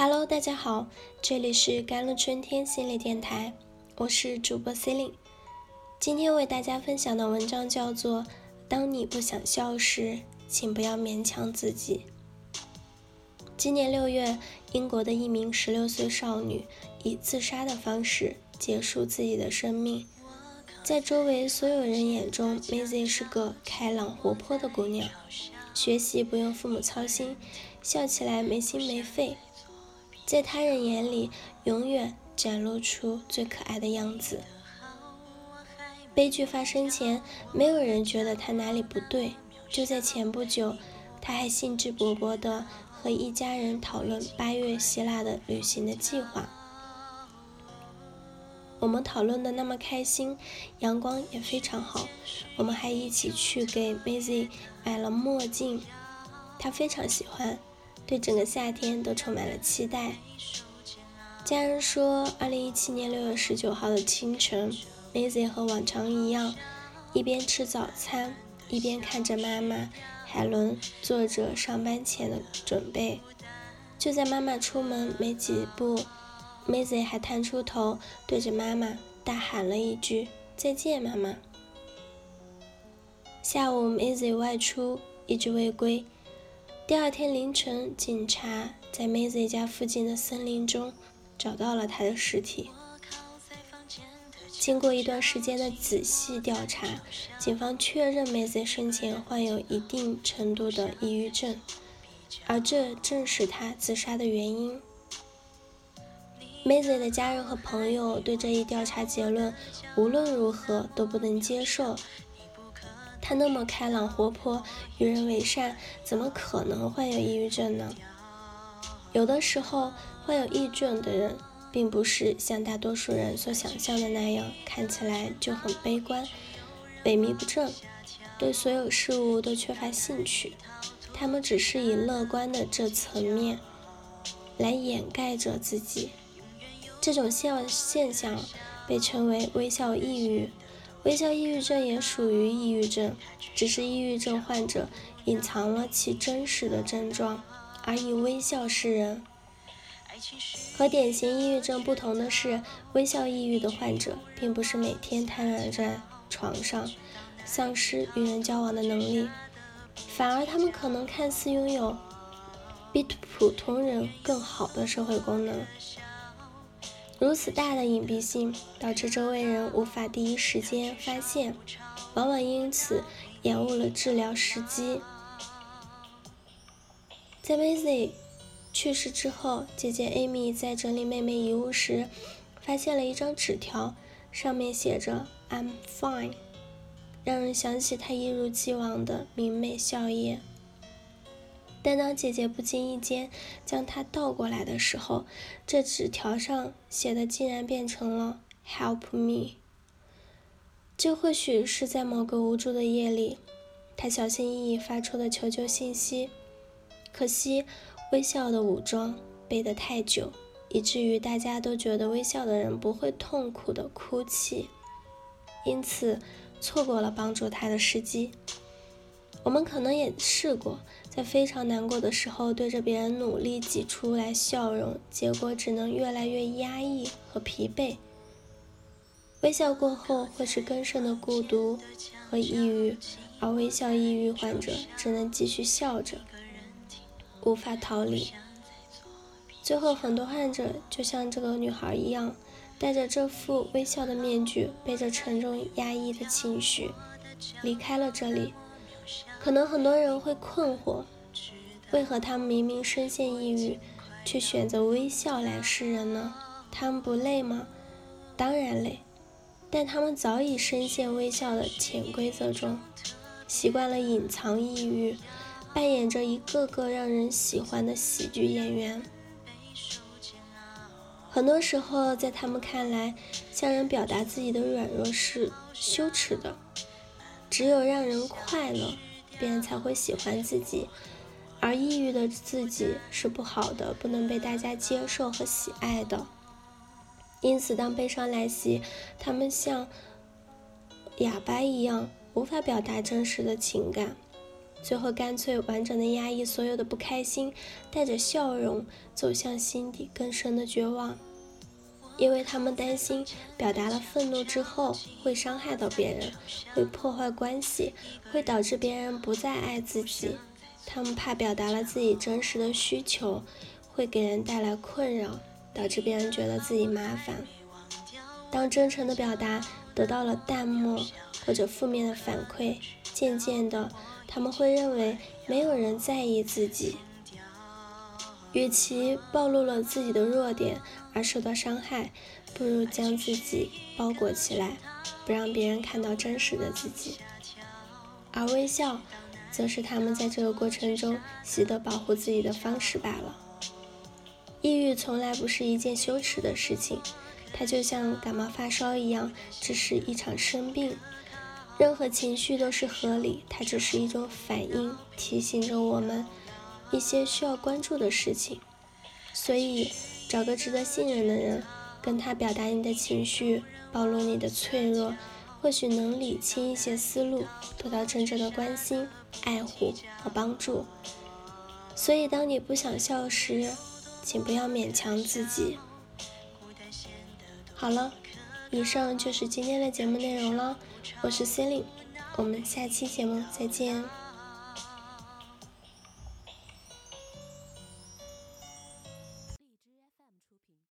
Hello，大家好，这里是甘露春天心理电台，我是主播 c e l i n e 今天为大家分享的文章叫做《当你不想笑时，请不要勉强自己》。今年六月，英国的一名十六岁少女以自杀的方式结束自己的生命。在周围所有人眼中，Maisie 是个开朗活泼的姑娘，学习不用父母操心，笑起来没心没肺。在他人眼里，永远展露出最可爱的样子。悲剧发生前，没有人觉得他哪里不对。就在前不久，他还兴致勃勃地和一家人讨论八月希腊的旅行的计划。我们讨论的那么开心，阳光也非常好。我们还一起去给 Maisie 买了墨镜，她非常喜欢。对整个夏天都充满了期待。家人说，二零一七年六月十九号的清晨，Maisy 和往常一样，一边吃早餐，一边看着妈妈海伦做着上班前的准备。就在妈妈出门没几步，Maisy 还探出头，对着妈妈大喊了一句：“再见，妈妈。”下午，Maisy 外出，一直未归。第二天凌晨，警察在 Maisie 家附近的森林中找到了她的尸体。经过一段时间的仔细调查，警方确认 Maisie 生前患有一定程度的抑郁症，而这正是她自杀的原因。Maisie 的家人和朋友对这一调查结论无论如何都不能接受。他那么开朗活泼，与人为善，怎么可能患有抑郁症呢？有的时候，患有抑郁症的人，并不是像大多数人所想象的那样，看起来就很悲观、萎靡不振，对所有事物都缺乏兴趣。他们只是以乐观的这层面来掩盖着自己。这种现现象被称为微笑抑郁。微笑抑郁症也属于抑郁症，只是抑郁症患者隐藏了其真实的症状，而以微笑示人。和典型抑郁症不同的是，微笑抑郁的患者并不是每天瘫软在床上，丧失与人交往的能力，反而他们可能看似拥有比普通人更好的社会功能。如此大的隐蔽性，导致周围人无法第一时间发现，往往因此延误了治疗时机。在 Maisie 去世之后，姐姐 Amy 在整理妹妹遗物时，发现了一张纸条，上面写着 "I'm fine"，让人想起她一如既往的明媚笑靥。但当姐姐不经意间将它倒过来的时候，这纸条上写的竟然变成了 “Help me”。这或许是在某个无助的夜里，他小心翼翼发出的求救信息。可惜，微笑的武装背得太久，以至于大家都觉得微笑的人不会痛苦的哭泣，因此错过了帮助他的时机。我们可能也试过，在非常难过的时候，对着别人努力挤出来笑容，结果只能越来越压抑和疲惫。微笑过后会是更深的孤独和抑郁，而微笑抑郁患者只能继续笑着，无法逃离。最后，很多患者就像这个女孩一样，戴着这副微笑的面具，背着沉重压抑的情绪，离开了这里。可能很多人会困惑，为何他们明明深陷抑郁，却选择微笑来示人呢？他们不累吗？当然累，但他们早已深陷微笑的潜规则中，习惯了隐藏抑郁，扮演着一个个让人喜欢的喜剧演员。很多时候，在他们看来，向人表达自己的软弱是羞耻的。只有让人快乐，别人才会喜欢自己，而抑郁的自己是不好的，不能被大家接受和喜爱的。因此，当悲伤来袭，他们像哑巴一样，无法表达真实的情感，最后干脆完整的压抑所有的不开心，带着笑容走向心底更深的绝望，因为他们担心表达了愤怒之后会伤害到别人，会破坏关系，会导致别人不再爱自己。他们怕表达了自己真实的需求，会给人带来困扰，导致别人觉得自己麻烦。当真诚的表达得到了淡漠或者负面的反馈，渐渐的，他们会认为没有人在意自己。与其暴露了自己的弱点而受到伤害，不如将自己包裹起来，不让别人看到真实的自己。而微笑。则是他们在这个过程中习得保护自己的方式罢了。抑郁从来不是一件羞耻的事情，它就像感冒发烧一样，只是一场生病。任何情绪都是合理，它只是一种反应，提醒着我们一些需要关注的事情。所以，找个值得信任的人，跟他表达你的情绪，暴露你的脆弱。或许能理清一些思路，得到真正的关心、爱护和帮助。所以，当你不想笑时，请不要勉强自己。好了，以上就是今天的节目内容了。我是 c e l i n e 我们下期节目再见。